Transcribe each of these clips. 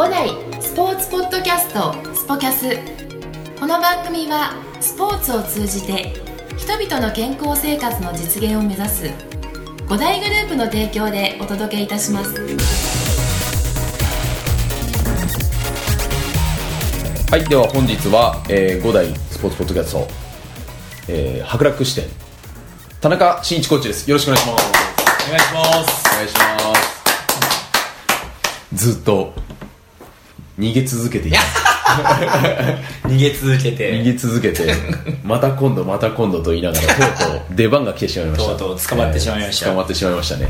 五代スポーツポッドキャストスポキャス。この番組はスポーツを通じて人々の健康生活の実現を目指す五大グループの提供でお届けいたします。はい、では本日は、えー、5代スポーツポッドキャスト、えー、博楽支店田中真一コーチです。よろしくお願いします。お願いします。お願いします。ずっと逃げ続けています 逃げ続け逃てげ続けてまた今度また今度と言いながらとうとう出番が来てしまいました。とうとう捕まってしまいました。えー捕まってしまいましたね。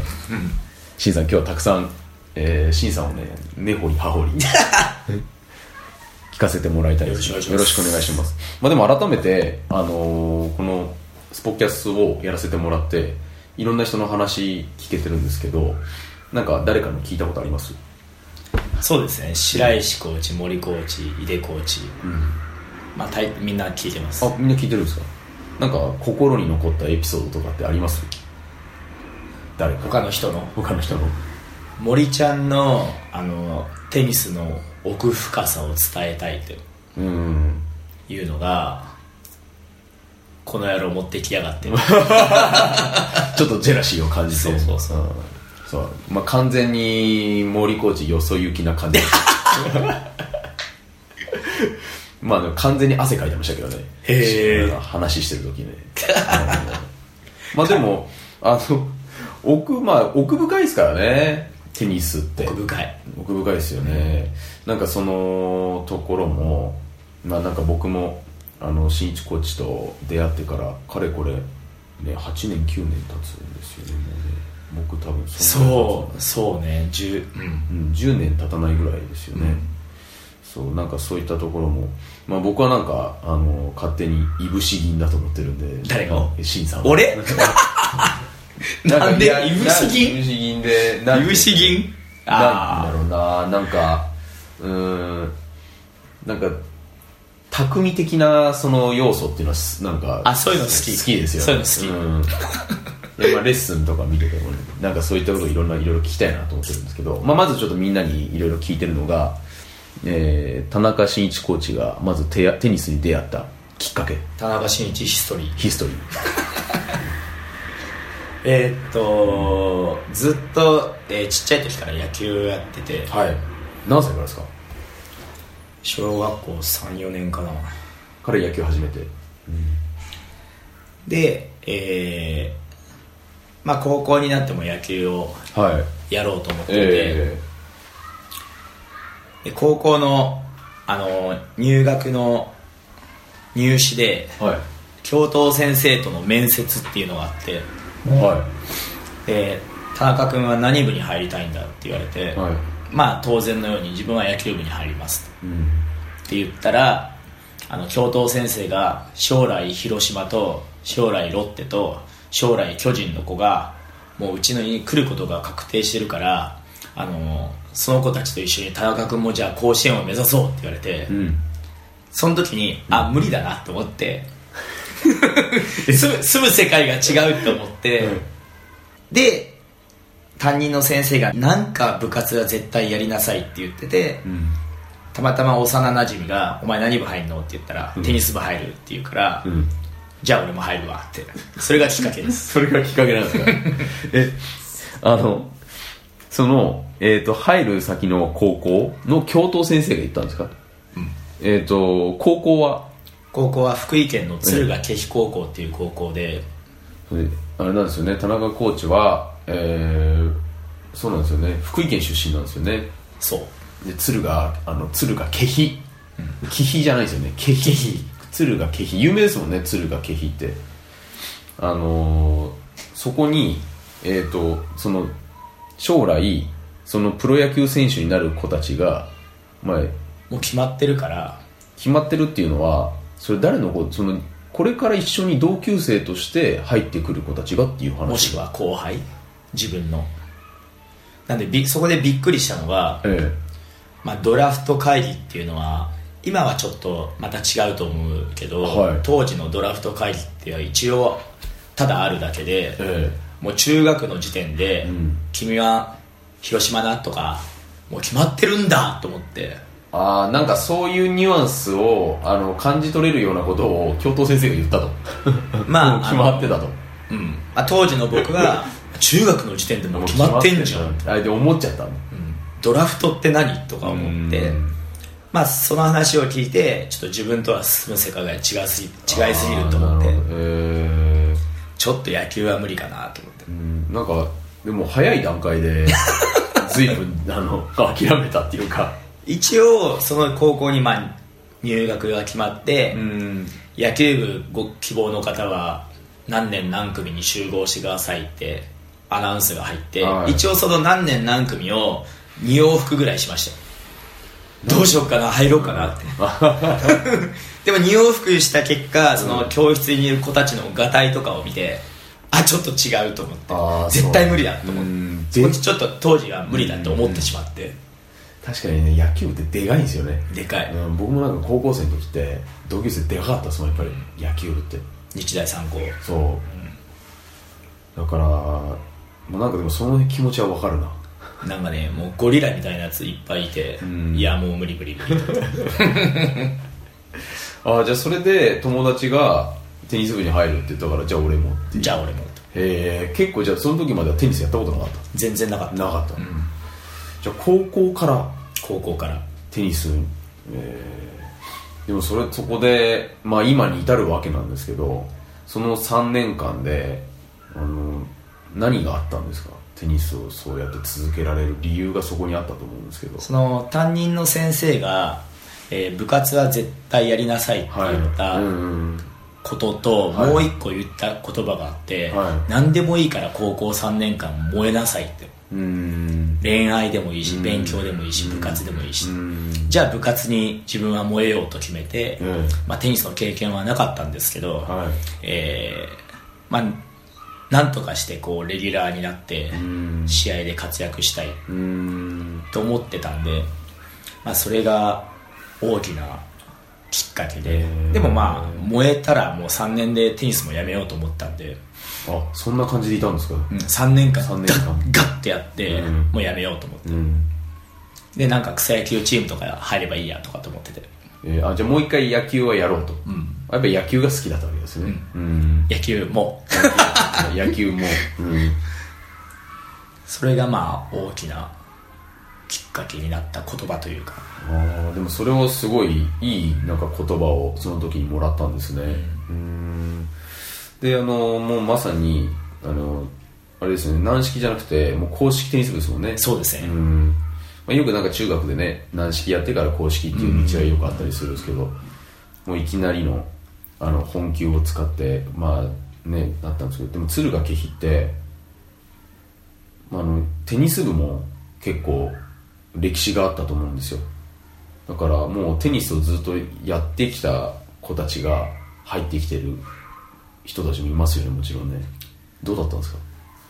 しん。さん今日はたくさんえーさんをね根掘り葉掘り。聞かせてもらいたいです。よろしくお願いします。よろしくお願いします。まあでも改めてあのーこのスポキャスをやらせてもらっていろんな人の話聞けてるんですけどなんか誰かの聞いたことあります？そうですね。白石コーチ森コーチ井出コーチ、まあ大みんな聞いてます。あみんな聞いてるんですか？なんか心に残ったエピソードとかってあります？誰か。他の人の？他の人の。森ちゃんのあのテニスの奥深さを伝えたいとうん。いうのがこの野郎持ってきやがって。ちょっとジェラシーを感じて。そうそうそうんそう。まあ完全に森コーチよそ行きな感じ。まあ完全に汗かいてましたけどね。へー。話してる時ね。うん。まあでもあの奥まあ奥深いですからね。テニスって。奥深い。奥深いですよね、なんかそのところもまあなんか僕もあの新一コーチと出会ってからかれこれね8年9年経つんですよねもうね僕多分そうそうね10うん。うん、10年経たないぐらいですよね、そうなんかそういったところも、まあ、僕はなんかあの勝手にいぶし銀だと思ってるんで。誰が？新さんは。俺？なんで？いぶし銀？いぶし銀でなんていぶし銀？なんあだろうななんかうーんなんか匠的なその要素っていうのはすなんかあそういうの好き。好きですよそういうの好き。うんまあレッスンとか見ててもねなんかそういったことをいろんないろいろ聞きたいなと思ってるんですけど、まあ、まずちょっとみんなにいろいろ聞いてるのが、えー田中真一コーチがまずテアテニスに出会ったきっかけ。田中真一ヒストリー。ヒストリー。えーっとずっと、えーちっちゃい時から野球やってて。はい。何歳からですか？小学校34年かな。彼野球始めて。でえーまあ高校になっても野球をはい。やろうと思ってて、えで高校のあの入学の入試でー、はい。教頭先生との面接っていうのがあって。はで田中君は何部に入りたいんだって言われて、いはい。まあ当然のように自分は野球部に入りますと。うん。って言ったらあの教頭先生が将来広島と将来ロッテと将来巨人の子がもううちの家に来ることが確定してるからあのその子たちと一緒に田中君もじゃあ甲子園を目指そうって言われて、うん。その時にあ無理だなと思って 住む住む世界が違うと思って、で担任の先生がなんか部活は絶対やりなさいって言ってて、うん。たまたま幼なじみが「お前何部入んの?」って言ったら、テニス部入るって言うから、うんじゃあ俺も入るわって。それがきっかけです。それがきっかけなんですか？えあのその、えっと入る先の高校の教頭先生が言ったんですか、えっ、と高校は？高校は福井県の敦賀気比高校っていう高校で、それあれなんですよね。田中コーチはえー、そうなんですよね。福井県出身なんですよね。そう。で敦賀あの敦賀気比。気比じゃないですよね。気比敦賀気比有名ですもんね敦賀気比って。あのーそこにえっ、とその将来そのプロ野球選手になる子たちがまあもう決まってるから。決まってるっていうのはそれ誰の子そのこれから一緒に同級生として入ってくる子たちがっていう話。もしくは後輩？自分の。なんでびそこでびっくりしたのが、え。まあ、ドラフト会議っていうのは今はちょっとまた違うと思うけど、はい。当時のドラフト会議って一応ただあるだけで、ええ。もう中学の時点で、ん。君は広島だとかもう決まってるんだと思って。ああなんかそういうニュアンスをあの感じ取れるようなことを教頭先生が言ったと。まあ 決まってたと。うん。まあ、当時の僕は中学の時点でもう決まってんじゃん、うん、あれで思っちゃったん。だドラフトって何とか思ってまあその話を聞いてちょっと自分とは進む世界が違いすぎ違いすぎると思ってえちょっと野球は無理かなと思って。ー、なんかでも早い段階で 随分あの諦めたっていうか。一応その高校にまあ入学が決まって、うん。野球部ご希望の方は何年何組に集合してくださいってアナウンスが入って、はい。一応その何年何組を2往復ぐらいしました。よどうしようかな入ろうかなって。でも2往復した結果その教室にいる子たちのがたいとかを見てあちょっと違うと思って。絶対無理だと思うん。ってそっちちょっと当時は無理だと思ってしまって。確かにね野球部ってでかいんですよね。でかい。うん僕もなんか高校生の時って同級生でかかったですもんやっぱり野球部って。日大三高。そう、だからもうなんかでもその気持ちはわかるななんかねもうゴリラみたいなやついっぱいいて、ん。いやもう無理無理無理。ああじゃあそれで友達がテニス部に入るって言ったからじゃあ俺もってじゃあ俺もへえ結構じゃあその時まではテニスやったことなかっ全然なかった。たなかった、じゃあ高校から？高校から。テニス、えーでもそれそこで、まあ、今に至るわけなんですけどその3年間であの何があったんですか？テニスをそうやって続けられる理由がそこにあったと思うんですけど。その担任の先生が、えー部活は絶対やりなさいって言ったうんうんことと、はい。もう一個言った言葉があって、はい。何でもいいから高校3年間燃えなさいって。うん。恋愛でもいいしうん。勉強でもいいし部活でもいいし、うん。じゃあ部活に自分は燃えようと決めて、え。まあ、テニスの経験はなかったんですけど、はい。えーまあなんとかしてこうレギュラーになってうん。試合で活躍したいうん。と思ってたんで、まあ、それが大きなきっかけででもまあ燃えたらもう3年でテニスもやめようと思ったんで、あそんな感じでいたんですか？うん、3年間三年ガ間ッガッてやって、うん。もうやめようと思って。うん、でなんか草野球チームとか入ればいいやとかと思ってて。えーあじゃあもう一回野球はやろうと、んやっぱり野球が好きだったわけですね。うん、野球も。野球も、うん。それがまあ大きなきっかけになった言葉というか。あーでもそれをすごいいいなんか言葉をその時にもらったんですね。うん。であのもうまさにあのあれですね。軟式じゃなくてもう公式テニス部ですもんね。そうですね、うん。まあ、よくなんか中学でね軟式やってから公式っていう道がよくあったりするんですけど、もういきなりのあの本球を使ってまあねなったんですけどでも敦賀気比って、まあ、あのテニス部も結構歴史があったと思うんですよ。だからもうテニスをずっとやってきた子たちが入ってきてる人たちもいますよねもちろんね。どうだったんですか？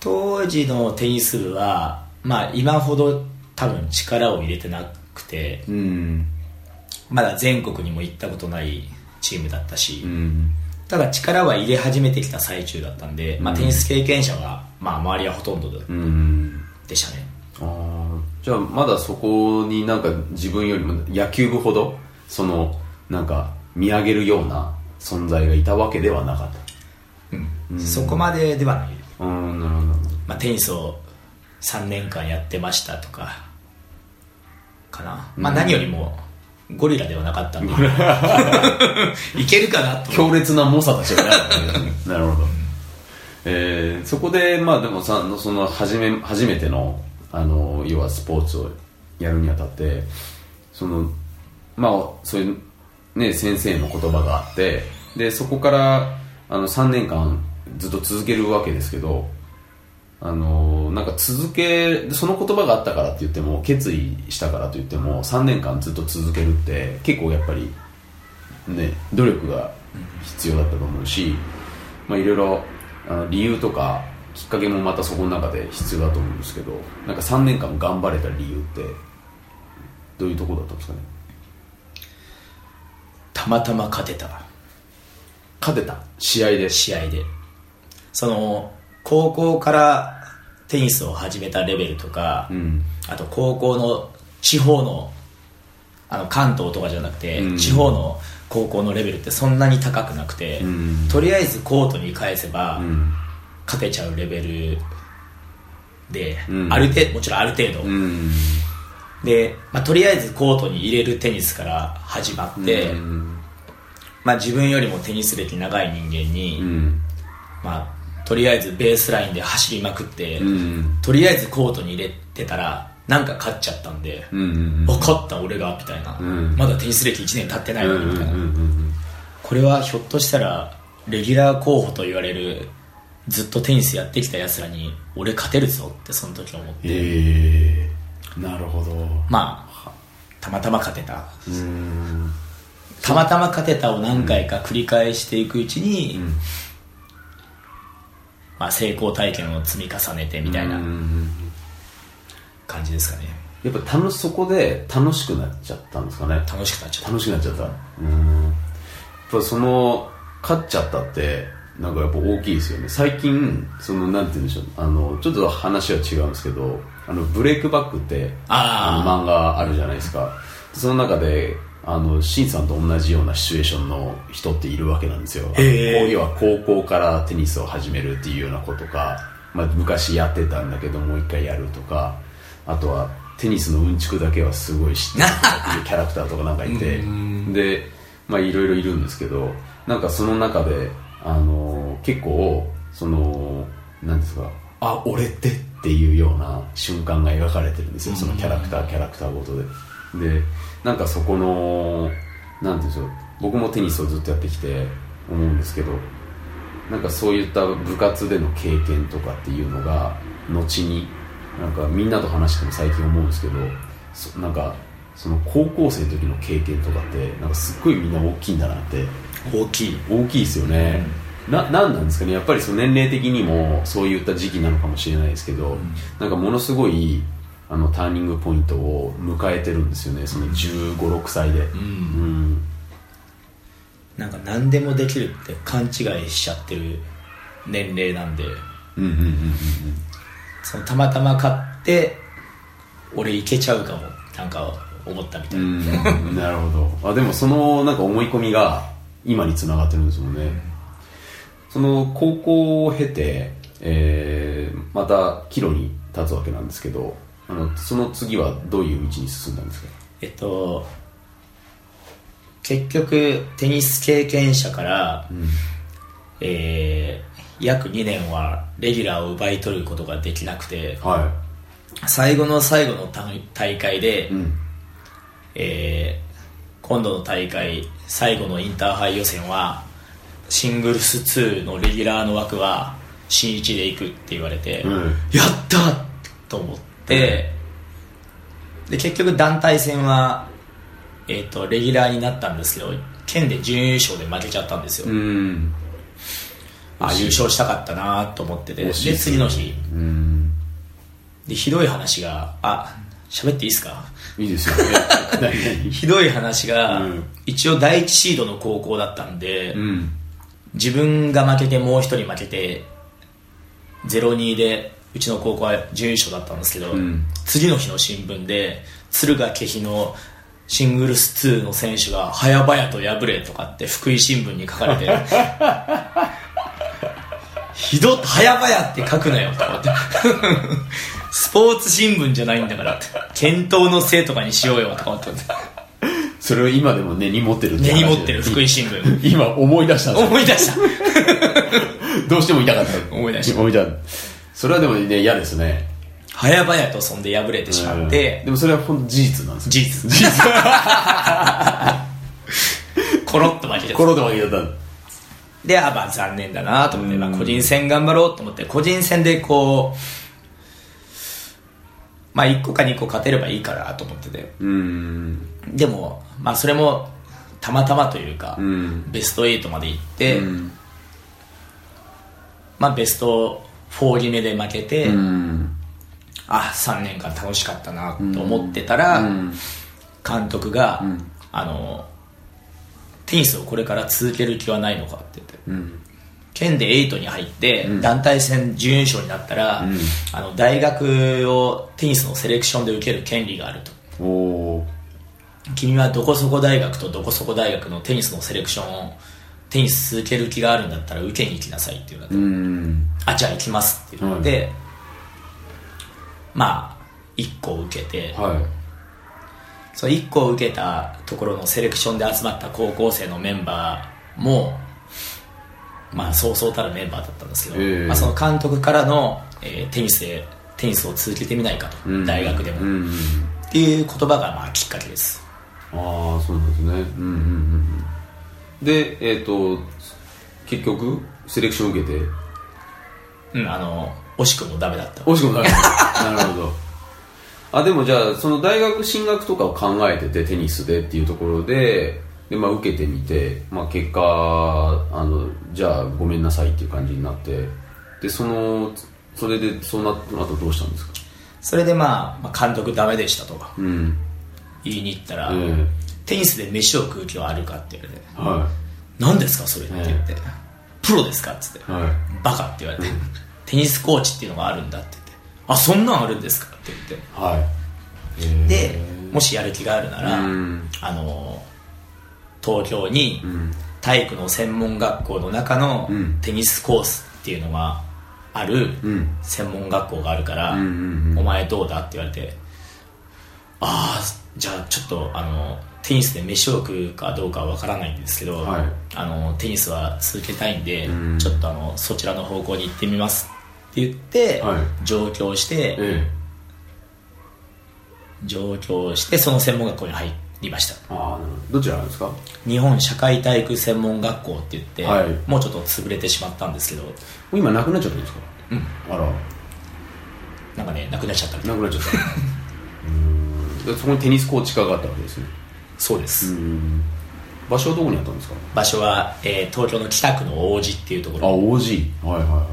当時のテニス部はまあ今ほど多分力を入れてなくてうん。まだ全国にも行ったことないチームだったし、うん。ただ力は入れ始めてきた最中だったんで、まあ、うん。テニス経験者は、まあ、周りはほとんどでしたね。じゃあまだそこになんか自分よりも野球部ほどそのなんか見上げるような存在がいたわけではなかっうん、そこまでではない、たうんなるほど。なるほどまあ、テニスを3年間やってましたとかかな、まあ、何よりもゴリラではなかったんで。いけるかなと。強烈な猛者たちがねなるほど、えーそこでまあでもさその初め初めてのあの要はスポーツをやるにあたってそのまあそういうね先生の言葉があってでそこからあの3年間ずっと続けるわけですけどあのなんか続けその言葉があったからって言っても決意したからと言っても3年間ずっと続けるって結構やっぱりね努力が必要だったと思うし、まあ、いろいろあの理由とかきっかけもまたそこの中で必要だと思うんですけどなんか3年間頑張れた理由ってどういうところだったんですかね？たまたま勝てた。勝てた。試合で。試合で。その高校からテニスを始めたレベルとか、うん。あと高校の地方のあの関東とかじゃなくて、うん。地方の高校のレベルってそんなに高くなくて、うん。とりあえずコートに返せば、うん。勝てちゃうレベルで、うん。ある程度もちろんある程度、うん。で、まあ、とりあえずコートに入れるテニスから始まって、うん。まあ、自分よりもテニス歴長い人間に、うん。まあ、とりあえずベースラインで走りまくって、うん。とりあえずコートに入れてたらなんか勝っちゃったんで、うんあ勝った俺がみたいな、ん。まだテニス歴1年経ってないのにみたいな、これはひょっとしたらレギュラー候補と言われるずっとテニスやってきたやつらに俺勝てるぞってその時思って、ええなるほど。まあたまたま勝てた。うん。たまたま勝てたを何回か繰り返していくうちに、んまあ、成功体験を積み重ねてみたいなうん感じですかね。やっぱ楽しそこで楽しくなっちゃったんですかね。楽しくなっちゃった。楽しくなっちゃった。うん。やっぱその勝っちゃったってなんかやっぱ大きいですよね。最近そのなんて言うんでしょう。あのちょっと話は違うんですけどあのブレイクバックってあー。の漫画あるじゃないですか。その中であのシンさんと同じようなシチュエーションの人っているわけなんですよ、へー。こう要は高校からテニスを始めるっていうようなことか、まあ、昔やってたんだけどもう一回やるとかあとはテニスのうんちくだけはすごい知ってるっていうキャラクターとかなんかいてでまあいろいろいるんですけどなんかその中であの結構そのなんですかあ俺って？っていうような瞬間が描かれてるんですよ。そのキャラクターキャラクターごとででなんかそこのなんていうんでしょう僕もテニスをずっとやってきて思うんですけどなんかそういった部活での経験とかっていうのが後になんかみんなと話しても最近思うんですけどそなんかその高校生の時の経験とかってなんかすっごいみんな大きいんだなって。大きい。大きいですよね、ななんなんですかね。やっぱりその年齢的にもそういった時期なのかもしれないですけど、なんかものすごいあのターニングポイントを迎えてるんですよね。その1 5 6歳で。うん、なんか何でもできるって勘違いしちゃってる年齢なんで。うんうんうんたまたま勝って俺いけちゃうかも。なんか思ったみたいな、うんなるほど。あでもそのなんか思い込みが今につながってるんですもんね、その高校を経て、えーまた岐路に立つわけなんですけどあのその次はどういう道に進んだんですか？えっと結局テニス経験者から、えー約2年はレギュラーを奪い取ることができなくては最後の最後の大大会で、い、うん、えー今度の大会最後のインターハイ予選はシングルス2のレギュラーの枠は新一で行くって言われて、うん。やったと思って、で結局団体戦は、えー、とレギュラーになったんですけど県で準優勝で負けちゃったんですよ、うん。あ優勝したかったなと思っててで次の日。うん。でひどい話があ喋っていいですか？いいですよね。ひどい話が、うん。一応第一シードの高校だったんで、うん。自分が負けてもう一人負けて0-2でうちの高校は準優勝だったんですけど、ん。次の日の新聞で敦賀気比のシングルス2の選手が早々と敗れとかって福井新聞に書かれて ひどっ早々って書くなよとか思って。スポーツ新聞じゃないんだからって。検討のせいとかにしようよとか思って。それを今でも根に持ってる根に持ってる福井新聞。今思い出した思い出した。どうしても言いたかった。思い出した。思い出したそれはでもね嫌ですね。早々とそんで敗れてしまって、でもそれは本当事実なんですよ。事実。事実。コロッと負けちゃった。心で負けちゃった。であまあ残念だなと思って、まあ、個人戦頑張ろうと思って個人戦でこうまあ1個か2個勝てればいいかなと思ってて。うん。でもまあそれもたまたまというか、うん。ベスト8まで行って、うん。まあベスト4決めで負けて、うん。あ3年間楽しかったなと思ってたら、うん。監督が、ん。あのテニスをこれから続ける気はないのかって言ってうん。県で8に入って、団体戦準優勝になったら、ん。あの大学をテニスのセレクションで受ける権利があると。君はどこそこ大学とどこそこ大学のテニスのセレクションをテニス続ける気があるんだったら受けに行きなさいって言われて、うん。あじゃあ行きますって言って、まあ1個受けて、はい。その1個受けたところのセレクションで集まった高校生のメンバーもまあそうそうたるメンバーだったんですけど、ええ。まあ、その監督からの、えーテニスでテニスを続けてみないかと、うん大学でも、うんうん。っていう言葉がまあきっかけです。ああそうなんですね。うんうんうんうんでえっ、と結局セレクション受けて。うんあの惜しくもダメだった。惜しくもダメなるほど。あでもじゃあその大学進学とかを考えててテニスでっていうところでで、まあ、受けてみて、まあ、結果あのじゃあごめんなさいっていう感じになってでそのそれでそうなった後どうしたんですか？それでまあ、まあ、監督ダメでしたとうん。言いに行ったら、えテニスで飯を食う気はあるかって言われて。えは何ですかそれって言って、プロですかっつって、いはい。バカって言われて、テニスコーチっていうのがあるんだって言って。あそんなんあるんですかって言って。はい。え。ーでもしやる気があるなら、うん。あの東京にうん。体育の専門学校の中のうん。テニスコースっていうのがあるうん。専門学校があるから、お前どうだって言われてじゃあちょっとあのテニスで飯を食うかどうかは分からないんですけど、はい。あのテニスは続けたいんで、うん。ちょっとあのそちらの方向に行ってみますって言って、はい。上京して、え上京してその専門学校に入りました。えああど。どちらなんですか？日本社会体育専門学校って言って、はい。もうちょっと潰れてしまったんですけど。今なくなっちゃったんですか？うん。あら。なんかねなくなっちゃったなくなっちゃったそこにテニスコーチ科があったわけですね。そうです、うん。場所はどこにあったんですか？場所は、えー東京の北区の王子っていうとこあろ OG はいはいはい。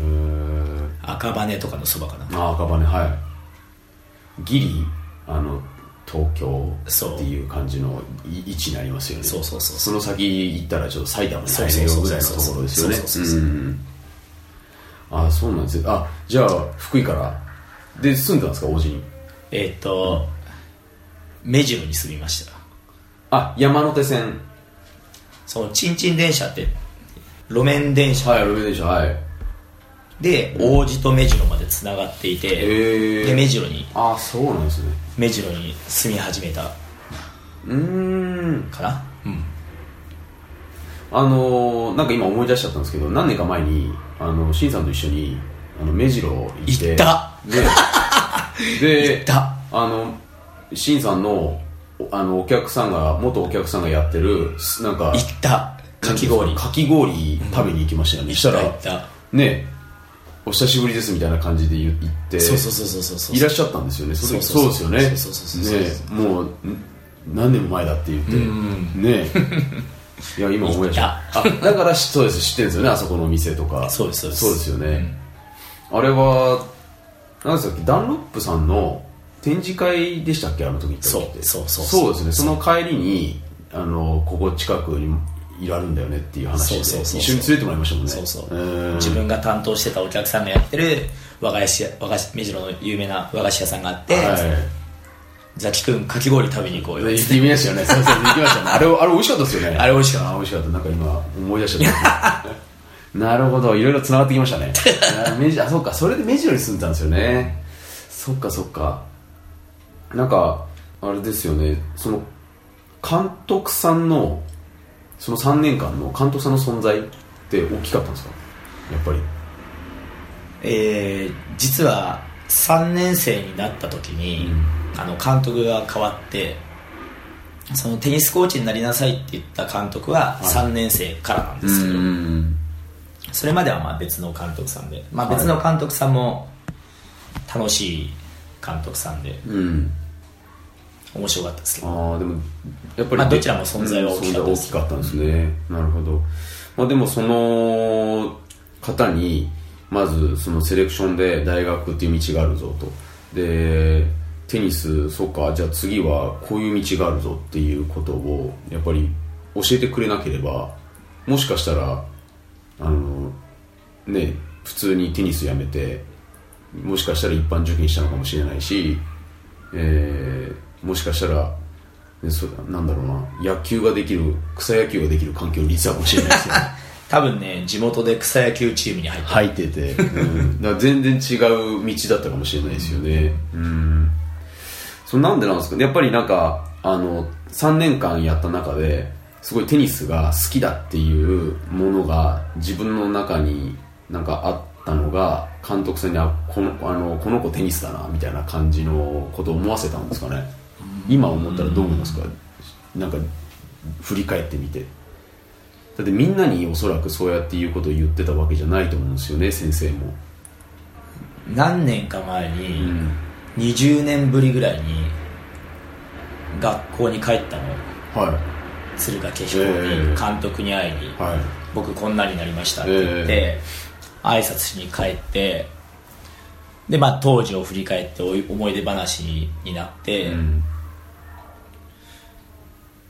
えー、赤羽とかのそばかな。あ赤羽。はい。ギリあの東京っていう感じのい位置になりますよね。そうそうそうその先行ったらちょっと埼玉に入れそうそうそうよぐらいのところですよね。そうそうそうそう。うん。あそうなんです。よあじゃあ福井から。で住んでたんですか王子に？えーっと、目白に住みました。あ山手線。そのチンチン電車って路面電車。はい路面電車はい。で王子と目白までつながっていて、で目白にあそうなんですね。目白に住み始めた。うーん。かな？うん。あのー、なんか今思い出しちゃったんですけど何年か前にあのシンさんと一緒にあの目白行って行った。でで 行った。あのシンさんのおあのお客さんが元お客さんがやってるすなんか行った。かき氷。かき氷食べに行きましたよね、したら行ったねお久しぶりですみたいな感じで言言ってそうそうそうそうそうそう。いらっしゃったんですよね。そうそうそうそうですよねそうそうそうそうねもうん何年も前だって言ってんねいや今思い出したあだからしそうです知ってるんですよねあそこのお店とかそうですそうですそうですよね、あれは何ですかダンロップさんの展示会でしたっけ？あの時ってそうそうそうそうですねその帰りにあのここ近くにいられるんだよねっていう話でそうそうそう一緒に連れてもらいましたもんねそうそううん自分が担当してたお客さんがやってる和菓子屋和菓子目白の有名な和菓子屋さんがあって、はいザキ君かき氷食べに行こうよで行ってみましたよね。そうそう、行きましたね。あれ、あれ美味しかったですよね。あれ美味しかったあ美味しかった。なんか今、思い出しちゃった。なるほど、いろいろ繋がってきましたね。あメジあ、そっか、それで目白に住んでたんですよね。そっか、そっか。なんか、あれですよね、その、監督さんの、その3年間の監督さんの存在って大きかったんですか？やっぱり。えー実は3年生になった時に、あの監督が変わってそのテニスコーチになりなさいって言った監督は3年生からなんですけど、ん。それまではまあ別の監督さんで、まあ、はい別の監督さんも楽しい監督さんで。うん。面白かったですけど。ああでもやっぱり、まあどちらも存在は大きかったうんです存在大きかったんですね、なるほど、まあ、でもその方にまずそのセレクションで大学っていう道があるぞと。でテニスそうかじゃあ次はこういう道があるぞっていうことをやっぱり教えてくれなければもしかしたらあのね普通にテニスやめてもしかしたら一般受験したのかもしれないし、えーもしかしたら、ね、そなんだろうな野球ができる草野球ができる環境に実はかもしれないですよね。多分ね地元で草野球チームに入ってる。入ってて、うん、だ全然違う道だったかもしれないですよね。うん。それなんでなんですかね。やっぱりなんかあの3年間やった中ですごいテニスが好きだっていうものが自分の中になんかあったのが監督さんにあこのあのこの子テニスだなみたいな感じのことを思わせたんですかね。今思ったらどう思いますか？なんか振り返ってみて。だってみんなにおそらくそうやっていうことを言ってたわけじゃないと思うんですよね先生も。何年か前うに、ん20年ぶりぐらいに学校に帰ったの。は敦賀気比にええ。監督に会いに、いはい。僕こんなになりましたって言って、挨拶しに帰ってでまあ当時を振り返って思い出話になって、うん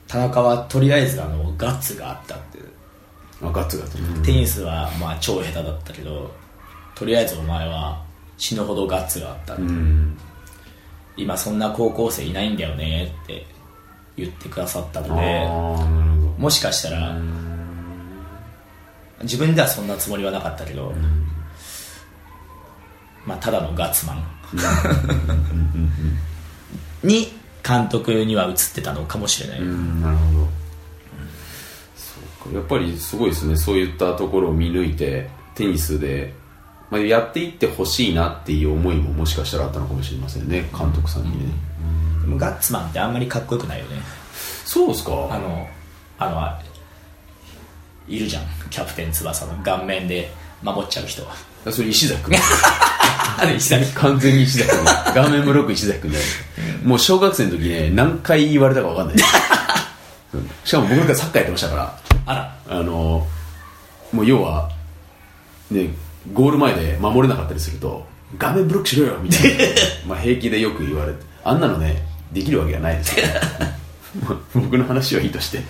田中はとりあえずあのガッツがあったってあガッツがあったうん。テニスはまあ超下手だったけどとりあえずお前は死ぬほどガッツがあった、うん。今そんな高校生いないんだよねって言ってくださったのでもしかしたら自分ではそんなつもりはなかったけど、まあただのガッツマン。に監督には映ってたのかもしれない、うんなるほど、そうか。やっぱりすごいですね。そういったところを見抜いてテニスで、まあ、やっていってほしいなっていう思いももしかしたらあったのかもしれませんね。監督さんにね、でもガッツマンってあんまりかっこよくないよね。そうですか。あのあのいるじゃん。キャプテン翼の。顔面で。守っちゃう人それ石崎君。あれ石崎完全に石崎君。顔面ブロック石崎君でもう小学生の時ね何回言われたか分かんない。うん。しかも僕なんかサッカーやってましたから。あら。あのもう要はねゴール前で守れなかったりすると画面ブロックしろよみたいな。まあ平気でよく言われて。あんなのねできるわけがないです 僕の話はいいとして。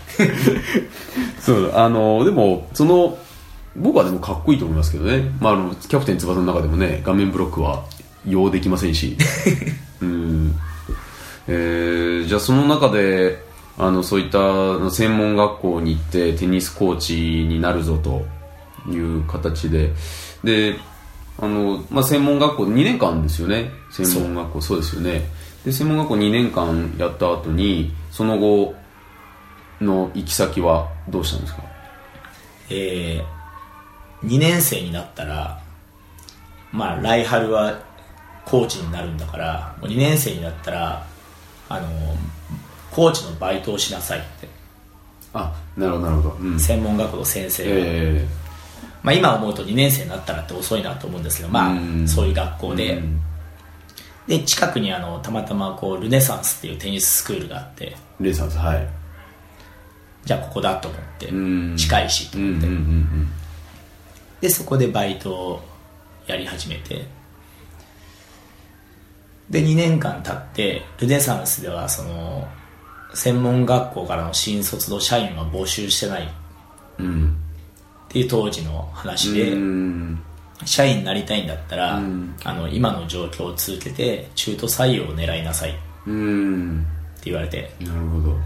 そうあのでもその僕はでもかっこいいと思いますけどね、まあ、あのキャプテン翼の中でもね画面ブロックは用できませんし。うん。えーじゃあその中であのそういった専門学校に行ってテニスコーチになるぞという形で。であの、まあ、専門学校2年間ですよね。専門学校そう。ですよね。で専門学校2年間やった後にその後の行き先はどうしたんですか？えー、2年生になったらまあ来春はコーチになるんだからもう2年生になったらあのコーチのバイトをしなさいって。あなるほどなるほど、うん、専門学校の先生が、えまあ、今思うと2年生になったらって遅いなと思うんですけど、まあうん。そういう学校ーで,、うんで近くにあのたまたまこうルネサンスっていうテニススクールがあって。レイさんですはい。じゃあここだと思って、うん。近いしとうんうん思って、うん。でそこでバイトをやり始めて。で2年間経ってルネサンスではその専門学校からの新卒の社員は募集してない。っうん。うんていう当時の話で、うん社員になりたいんだったら、うん。あの今の状況を続けて中途採用を狙いなさい。ってうん言われてなるほど。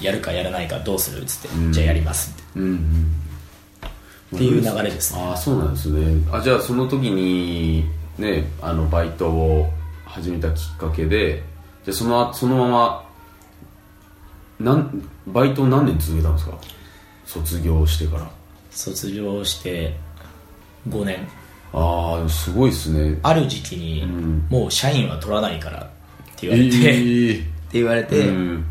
やるかやらないかどうする？っつって、うん。じゃあやります。ってうんうん。っていう流れですね。ああそうなんですね。あじゃあその時にねあのバイトを始めたきっかけでじゃあそのそのままなんバイトを何年続けたんですか？卒業してから。卒業して5年。ああすごいですね。ある時期に、ん。もう社員は取らないからって言われて、ってえ言われて、うん。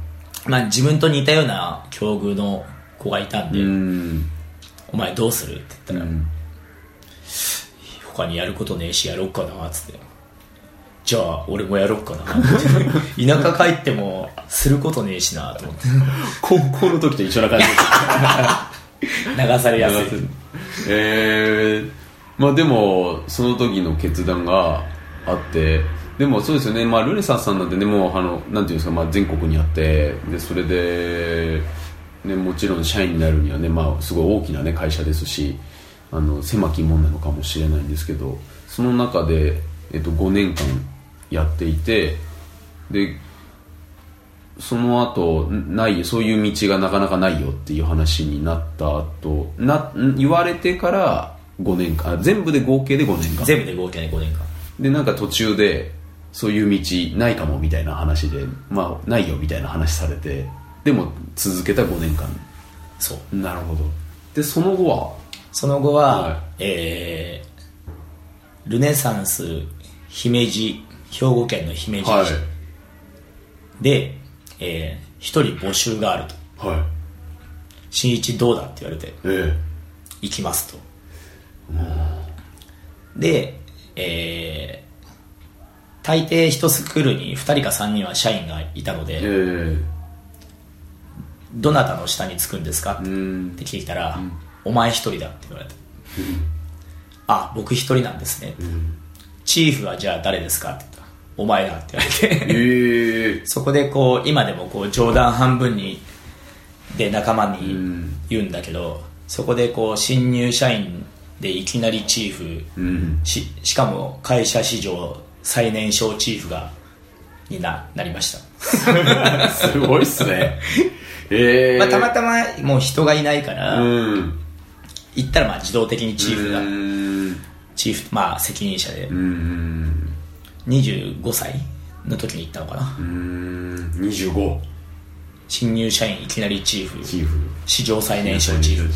まあ、自分と似たような境遇の子がいたんで、うん。お前どうするって言ったら、うん他にやることねえしやろっかなっつってじゃあ俺もやろっかな田舎帰ってもすることねえしなと思って。高校の時と一緒な感じ 流されやすい。えー、まあでもその時の決断があってでもそうですよね、まあ、ルネサンスさんなんてねもうあのなんていうんですか、まあ、全国にあってでそれで、ね、もちろん社員になるにはね、まあ、すごい大きな、ね、会社ですしあの狭き門なのかもしれないんですけどその中で、えっと、5年間やっていてでその後ないそういう道がなかなかないよっていう話になった後な言われてから5年間あ全部で合計で5年間。全部で合計で5年間。でなんか途中でそういう道ないかもみたいな話でまあないよみたいな話されてでも続けた5年間。そう。なるほど。でその後は？その後は、はい。えールネサンス姫路兵庫県の姫路市、はい。で、えー一人募集があると。はい。新一どうだって言われてえ行きますと。でえー大抵一スクールに2人か3人は社員がいたのええで、え。どなたの下につくんですか？ってうん聞いたら、お前一人だって言われて、あ僕一人なんですね。チーフはじゃあ誰ですか？ってお前だって言われて。ええ そこでこう今でもこう冗談半分にで仲間にん。言うんだけど、そこでこう新入社員でいきなりチーフ、うん。ししかも会社史上最年少チーフがにななりました、すごいっすね。ええまあ、たまたまもう人がいないから、うん。行ったらまあ自動的にチーフが、うん。チーフまあ責任者で。うん25歳の時に行ったのかな。うん25新入社員いきなりチーフ。チーフ。史上最年少チーフ。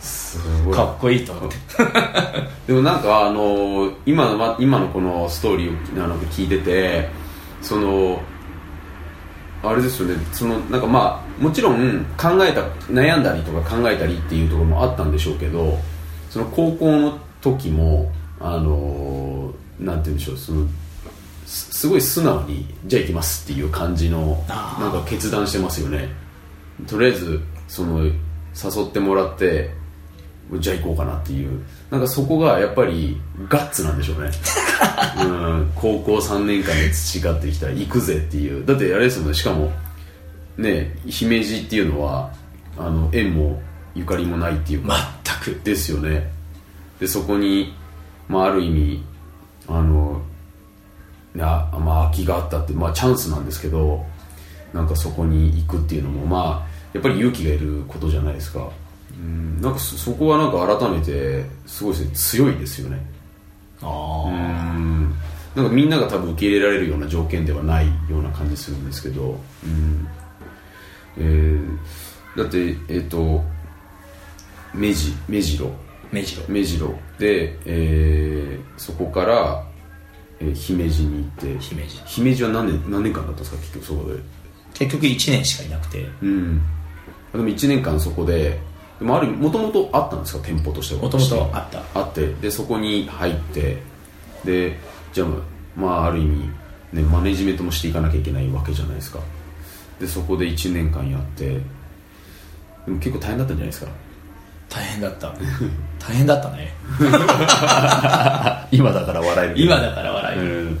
すごい。かっこいいと思って。でもなんかあの今のま今のこのストーリーをあの聞いててそのあれですよね。そのなんかまあもちろん考えた悩んだりとか考えたりっていうところもあったんでしょうけどその高校の時もあのなんて言うんでしょうそのすすごい素直にじゃあ行きますっていう感じのなんか決断してますよね。とりあえずその誘ってもらってじゃあ行こうかなっていう。なんかそこがやっぱりガッツなんでしょうね。うん高校3年間で培ってきた行くぜっていう。だってあれですよねしかもね姫路っていうのはあの縁もゆかりもないっていうか、全く。ですよね。でそこに、まあ、ある意味あのなまあ空きがあったって、まあ、チャンスなんですけどなんかそこに行くっていうのもまあやっぱり勇気がいることじゃないですか。うんなんかそそこはなんか改めてすごいですね強いですよね。あうん。なんかみんなが多分受け入れられるような条件ではないような感じするんですけど、うん。えーだってえっ、と目白目白目白目白で、えーそこから、えー姫路に行って姫路。姫路は何年何年間だったんですか？結局そこで。結局1年しかいなくて。うん。でも1年間そこででもあるもともとあったんですか？店舗としては。もともとあった。あってでそこに入ってでじゃあまあある意味、ね、マネジメントもしていかなきゃいけないわけじゃないですか。でそこで1年間やってでも結構大変だったんじゃないですか？大変だった。大変だったね。今だから笑える今だから笑える、うん。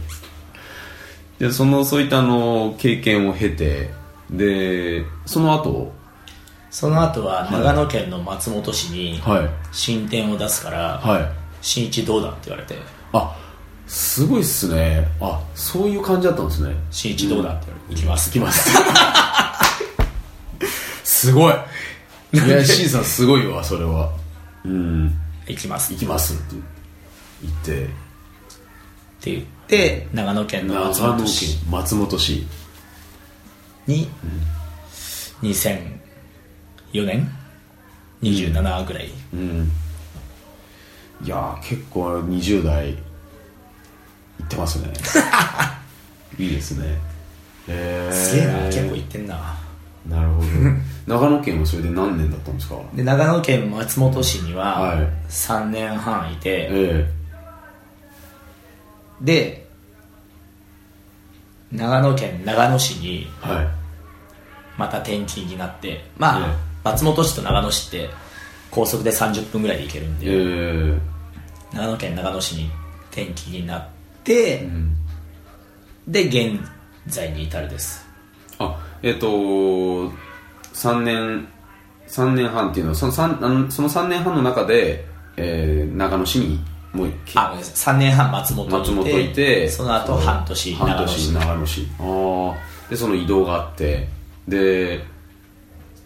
でそのそういったあの経験を経てでその後？その後は長野県の松本市にはい。新店を出すからはい「新一どうだ?」って言われて。あすごいっすね。あそういう感じだったんですね「新一どうだ?」って言われて「行きます」行きます。すごいいや C さんすごいわそれは。うん。行きます」行きますって言って。って。言って長野県の長松野県本市松本市。に2004年？27ぐらい。うん。いやー結構20代いってますね。いいですね。へえすげえな結構行ってんな。なるほど長野県はそれで何年だったんですか？で長野県松本市にははい。3年半いて、えで長野県長野市にえはい。また転勤になってまあ、ええ。松本市と長野市って高速で30分ぐらいで行けるんえで、え。長野県長野市に転勤になって、うん。で現在に至るです。あえっ、と3年3年半っていうのはその 3, あのその3年半の中で、えー長野市にもうきあごめんなさい。3年半松本にいて松本いてその後半年長半年野市長野市。ああでその移動があって。で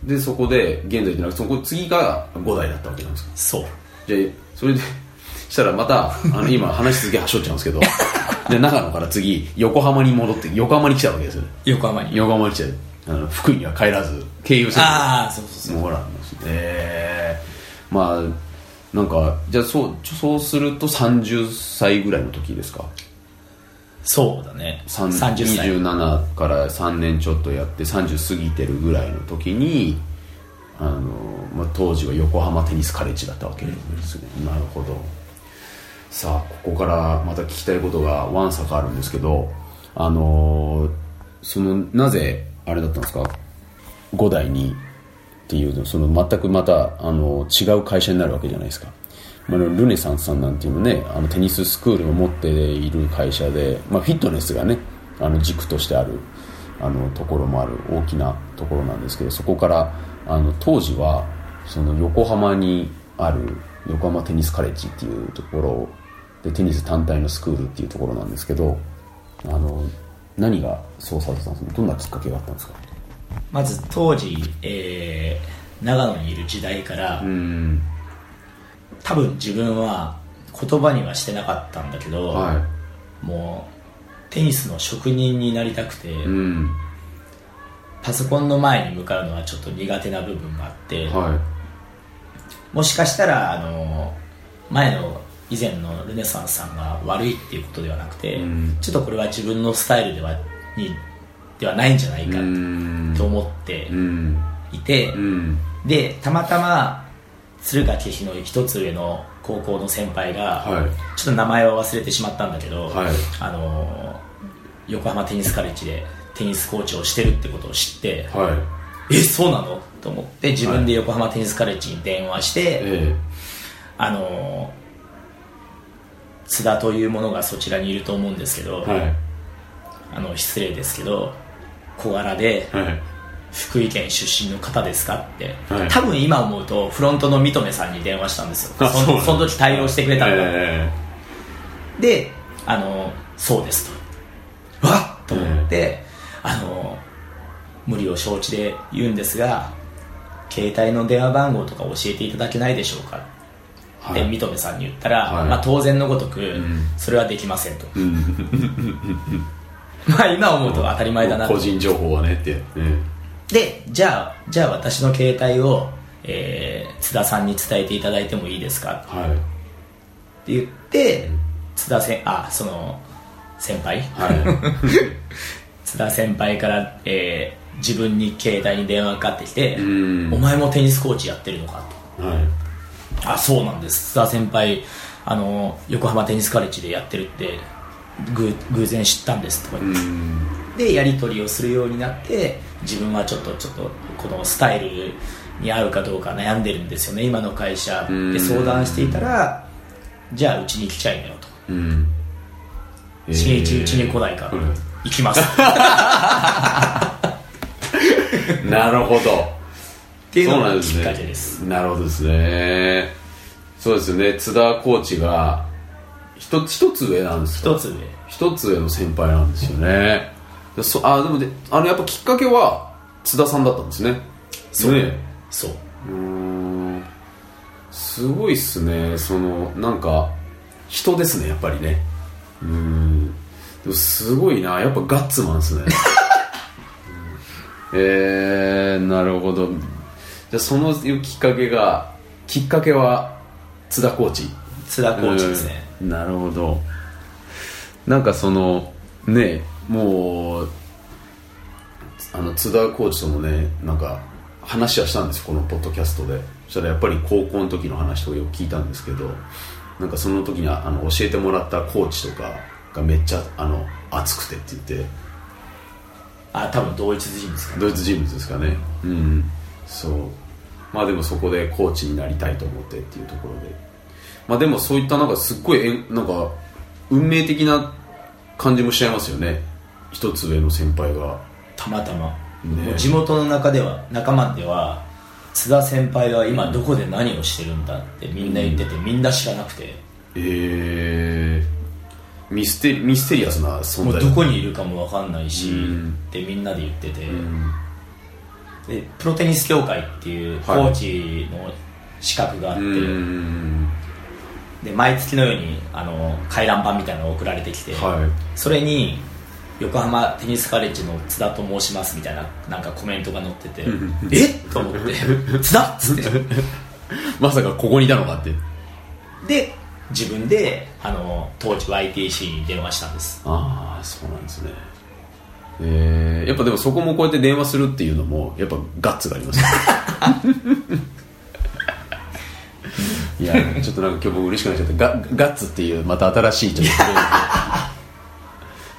でそこで現在じゃなくてそこ次が5代だったわけなんですか。そう。じゃあそれでしたらまたあの今話続けはしょっちゃうんですけど。で長野から次横浜に戻って横浜に来たわけですよね。横浜に。横浜に来てあの福井には帰らず経由せずああそうそうそう。もうほらえー、まあなんかじゃあそうそうすると30歳ぐらいの時ですか？そうだね。3 30歳。27から3年ちょっとやって30過ぎてるぐらいの時にあの、まあ、当時は横浜テニスカレッジだったわけですね、なるほど。さあここからまた聞きたいことがわんさかあるんですけどあのそのなぜあれだったんですか？5代にっていうのその全くまたあの違う会社になるわけじゃないですか、まあ、ルネサンスさんなんていうのねあのテニススクールを持っている会社で、まあ、フィットネスがねあの軸としてあるあのところもある大きなところなんですけどそこからあの当時はその横浜にある横浜テニスカレッジっていうところでテニス単体のスクールっていうところなんですけどあの何がそうされてたんですか？どんなきっかけがあったんですか？まず当時、えー長野にいる時代から、うん多分自分は言葉にはしてなかったんだけど、はもうテニスの職人になりたくて、パソコンの前に向かうのはちょっと苦手な部分があって、はもしかしたらあの前の以前のルネサンスさんが悪いっていうことではなくて、うん。ちょっとこれは自分のスタイルではにではないんじゃないかうん。と思ってうん。いて、うん。でたまたま敦賀気比の一つ上の高校の先輩が、はい。ちょっと名前は忘れてしまったんだけど、はい。あの横浜テニスカレッジでテニスコーチをしてるってことを知って、はい。えそうなの？と思って自分で横浜テニスカレッジに電話して、え。あの津田というものがそちらにいると思うんですけど、えはい。あの失礼ですけど小柄ではい。福井県出身の方ですかって、はい。多分今思うとフロントの三留さんに電話したんですよ。そあその時対応してくれたのが、えであのそうですと。わっ！と思って、あの無理を承知で言うんですが携帯の電話番号とか教えていただけないでしょうかはい。三留さんに言ったら、はい。まあ、当然のごとく、ん。それはできませんと、えうん。まあ今思うと当たり前だなと。個人情報はねって。えでじゃあじゃあ私の携帯を、えー津田さんに伝えていただいてもいいですか？えはい。って言って津田せんあその先輩？は 津田先輩から、えー自分に携帯に電話かかってきていうん。お前もテニスコーチやってるのかと。はいあそうなんです。津田先輩あの横浜テニスカレッジでやってるってぐ偶然知ったんですとかう言って。ん。でやり取りをするようになって自分はちょっとちょっとこのスタイルに合うかどうか悩んでるんですよね。今の会社うん。で相談していたらじゃあうちに来ちゃいなよと。うん。しげいちうちに来ないか。うん。行きます。っ なるほどていうのそうなんです。ねがきっかけですなるほどですね。そうですよね。津田コーチが一つ一つ上なんですか？一つ上。一つ上の先輩なんですよね。でそあでもであのやっぱきっかけは津田さんだったんですね。そう。ね。そう。うーん。すごいっすね。そのなんか人ですねやっぱりね。うーん。でもすごいな。やっぱガッツマンっすね。う んえー、なるほどじゃあそのきっかけがきっかけは津田コーチ。津田コーチですね。うん。なるほど。なんかそのねもうあの津田コーチともねなんか話はしたんですよこのポッドキャストで。そしたらやっぱり高校の時の話とかよく聞いたんですけどなんかその時にあの教えてもらったコーチとかがめっちゃあの熱くてって言って。あ多分同一人物ですかねドイツ人物ですかね。うん。そうまあでもそこでコーチになりたいと思ってっていうところで。まあでもそういったなんかすっごいなんか運命的な感じもしちゃいますよね。一つ上の先輩が。たまたま、ね。地元の中では仲間では津田先輩は今どこで何をしてるんだってみんな言ってて、みんな知らなくて。ええミステミステリアスな存在もうどこにいるかも分かんないし、うん。ってみんなで言ってて、うんでプロテニス協会っていうコはいーチの資格があって、うん。で毎月のようにあの回覧板みたいなのが送られてきて、はそれに横浜テニスカレッジの津田と申しますみたいななんかコメントが載っててうんえっ？と思って 津田っつって。い まさかここにいたのかって。で自分であの当時 YTC に電話したんです。ああそうなんですねえー、やっぱでもそこもこうやって電話するっていうのもやっぱガッツがありますね いやちょっとなんか今日僕嬉しくなっちゃってガガッツっていうまた新しいちょっと。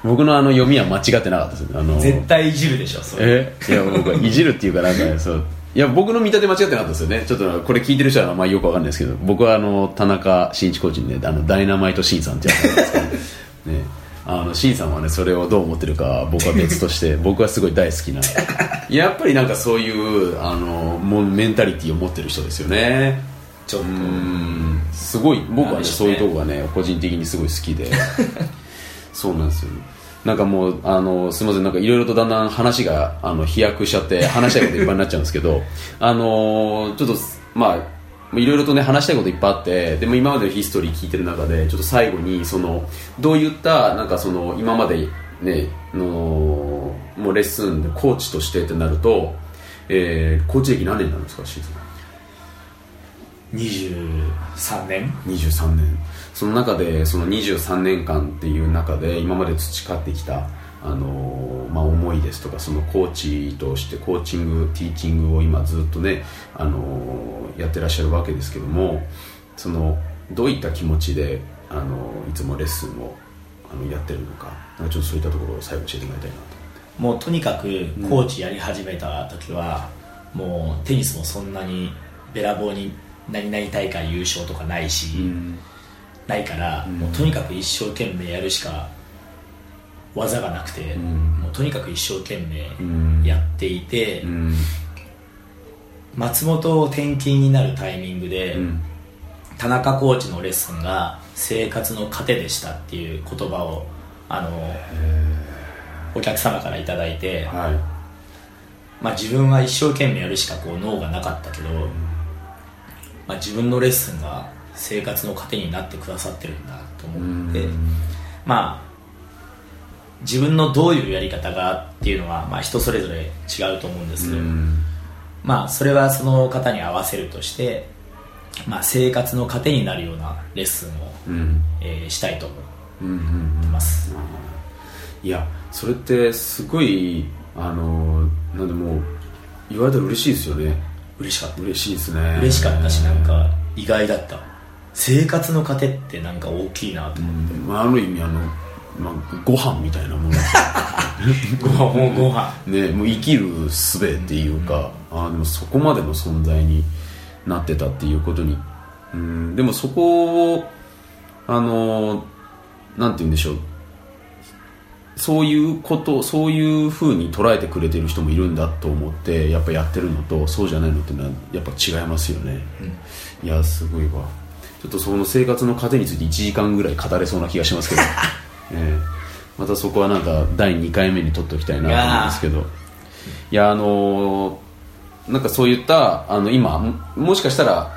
僕のあの読みは間違ってなかったですね。あの絶対いじるでしょそれ。え？いや僕はいじるっていうかなんかね そう。いや僕の見立て間違ってなかったですよね。ちょっとこれ聞いてる人はあんまりよくわかんないですけど僕はあの田中真一コーチにねあのダイナマイトシンさんってやつなんですけど。ねあのシンさんはねそれをどう思ってるか僕は別として 僕はすごい大好きな。やっぱりなんかそういうあのもうメンタリティーを持ってる人ですよね。ちょっと。うん。すごい僕はねねそういうとこがね個人的にすごい好きで。そうなんですよ。なんかもうあのすみませんなんかいろいろとだんだん話があの飛躍しちゃって話したいこといっぱいになっちゃうんですけどあのちょっとまあいろいろとね話したいこといっぱいあってでも今までのヒストリー聞いてる中でちょっと最後にそのどういったなんかその今までねのもうレッスンでコーチとしてってなると、えー、コーチ歴何年なんですかシーズン23年。23年。その中でその23年間っていう中で今まで培ってきたあのまあ、思いですとかそのコーチとしてコーチングティーチングを今ずっとねあのやってらっしゃるわけですけどもそのどういった気持ちであのいつもレッスンをあのやってるのかなんかちょっとそういったところを最後教えてもらいたいなともうとにかくコーチやり始めた時は、もうテニスもそんなにべらぼうに何々大会優勝とかないし、ないから、もうとにかく一生懸命やるしか技がなくて、ん。もうとにかく一生懸うん。命やっていて、うん松本転勤になるタイミングで、うん。田中コーチのレッスンが生活の糧でしたっていう言葉をあのお客様から頂いいて、はい。まあ、自分は一生懸命やるしかこう脳がなかったけど、まあ、自分のレッスンが生活の糧になってくださってるんだと思って、まあ自分のどういうやり方がっていうのは、まあ、人それぞれ違うと思うんですけど、うんまあそれはその方に合わせるとして、まあ、生活の糧になるようなレッスンを、うん。えーしたいと思う。んうんってます、いやそれってすごいあのなんでもう言われたら嬉しいですよね。嬉しかった。嬉しいですね。嬉しかったしなんか意外だった。生活の糧ってなんか大きいなとう思って、ん。まあ、ある意味あの、まあ、ご飯みたいなもの。ご飯もうご飯。ねもう生きる術っていうか、あでもそこまでの存在になってたっていうことに。うんでもそこをあのなんて言うんでしょう。そういうことそういうふうに捉えてくれてる人もいるんだと思ってやっぱやってるのとそうじゃないのってのはやっぱ違いますよね、いやすごいわ。ちょっとその生活の糧について1時間ぐらい語れそうな気がしますけど、ええ。またそこはなんか第2回目に撮っておきたいなと思うんですけど。いやあのーなんかそういったあの今ももしかしたら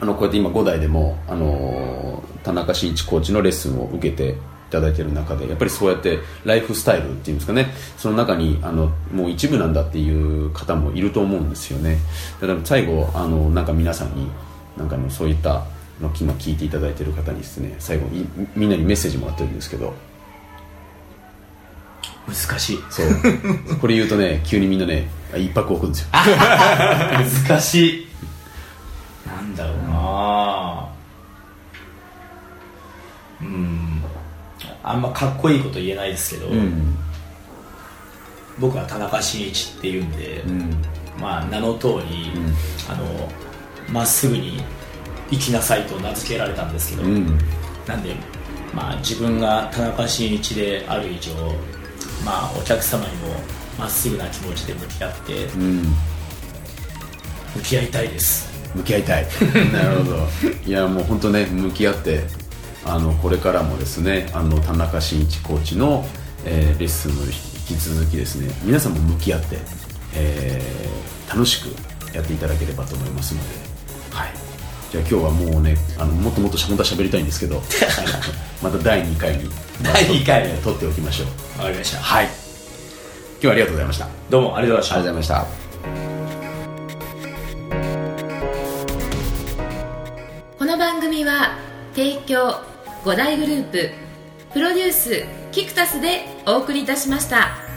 あのこうやって今5代でも、あのー田中真一コーチのレッスンを受けていただいている中でやっぱりそうやってライフスタイルっていうんですかね。その中にあのもう一部なんだっていう方もいると思うんですよね。だから最後あのなんか皆さんになんかあのそういったの今聞いていただいている方にですね最後にみんなにメッセージもらってるんですけど。難しい。そう。これ言うとね 急にみんなねあ一泊置くんですよ。難しい。なんだろうな。うん。あんまかっこいいこと言えないですけど、うん。僕は田中真一っていうんで、うん。まあ、名の通り、ん。あのまっすぐに生きなさいと名付けられたんですけど、うん。なんで、まあ、自分が田中真一である以上、まあ、お客様にもまっすぐな気持ちで向き合ってうん。向き合いたいです。向き合いたい。なるほど。いやもう本当ね向き合ってああのこれからもですねあの田中真一コーチの、えーレッスンの引き続きですね皆さんも向き合って、えー楽しくやっていただければと思いますので、はい、じゃあ今日はもうねあのもっともっと本当は喋りたいんですけど また第2回に第二回。えー撮っておきましょう。わかりました。はい。今日はありがとうございました。あどうもありがとうございました。りがとうございました。この番組は提供5大グループプロデュースキクタスでお送りいたしました。